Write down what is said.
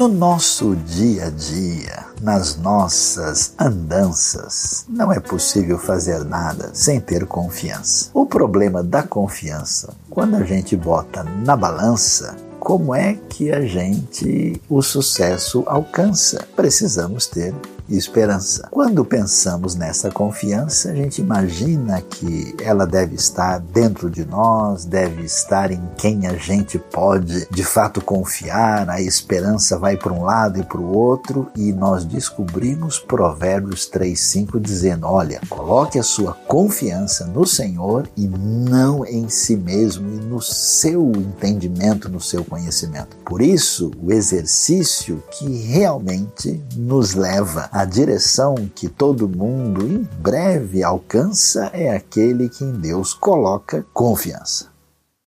No nosso dia a dia, nas nossas andanças, não é possível fazer nada sem ter confiança. O problema da confiança, quando a gente bota na balança, como é que a gente o sucesso alcança? Precisamos ter esperança. Quando pensamos nessa confiança, a gente imagina que ela deve estar dentro de nós, deve estar em quem a gente pode de fato confiar, a esperança vai para um lado e para o outro, e nós descobrimos Provérbios 3,5 dizendo: olha, coloque a sua confiança no Senhor e não em si mesmo e no seu entendimento, no seu conhecimento. Por isso, o exercício que realmente nos leva a a direção que todo mundo em breve alcança é aquele que em Deus coloca confiança.